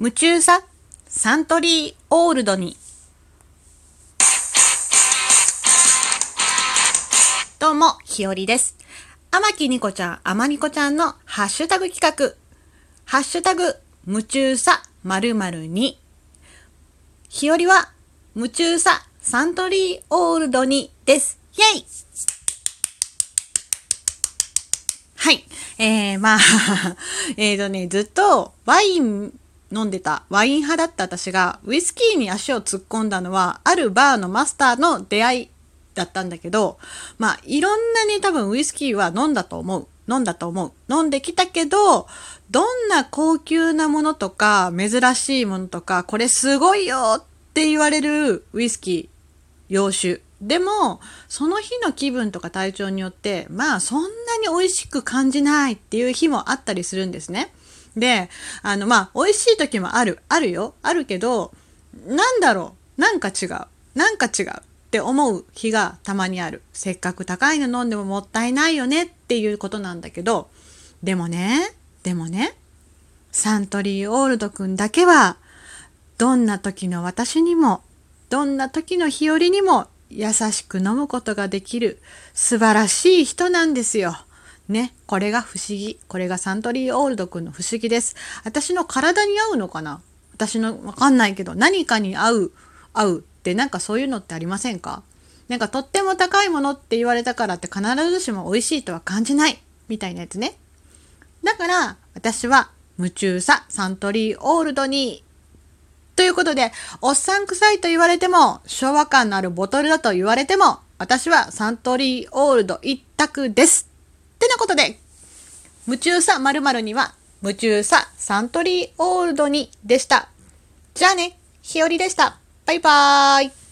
夢中さサントリーオールドにどうも、ひよりです。天木にこちゃん、あまにこちゃんのハッシュタグ企画。ハッシュタグ、夢中さ〇〇に。ひよりは、夢中さサントリーオールドにです。イェイはい。えー、まあ、えーとね、ずっとワイン飲んでた、ワイン派だった私が、ウイスキーに足を突っ込んだのは、あるバーのマスターの出会いだったんだけど、まあ、いろんなに多分ウイスキーは飲んだと思う。飲んだと思う。飲んできたけど、どんな高級なものとか、珍しいものとか、これすごいよって言われるウイスキー、洋酒。でも、その日の気分とか体調によって、まあそんなに美味しく感じないっていう日もあったりするんですね。で、あのまあ美味しい時もある、あるよ、あるけど、なんだろう、なんか違う、なんか違うって思う日がたまにある。せっかく高いの飲んでももったいないよね。っていうことなんだけど、でもね、でもね、サントリーオールドくんだけは、どんな時の私にも、どんな時の日和にも優しく飲むことができる素晴らしい人なんですよ。ね。これが不思議。これがサントリーオールドくんの不思議です。私の体に合うのかな？私のわかんないけど、何かに合う、合うってなんかそういうのってありませんか？なんかとっても高いものって言われたからって必ずしも美味しいとは感じない。みたいなやつね。だから私は夢中さサントリーオールドにということで、おっさん臭いと言われても、昭和感のあるボトルだと言われても、私はサントリーオールド一択です。なことで、夢中さ〇〇には、夢中さサントリーオールドにでした。じゃあね、ひよりでした。バイバーイ。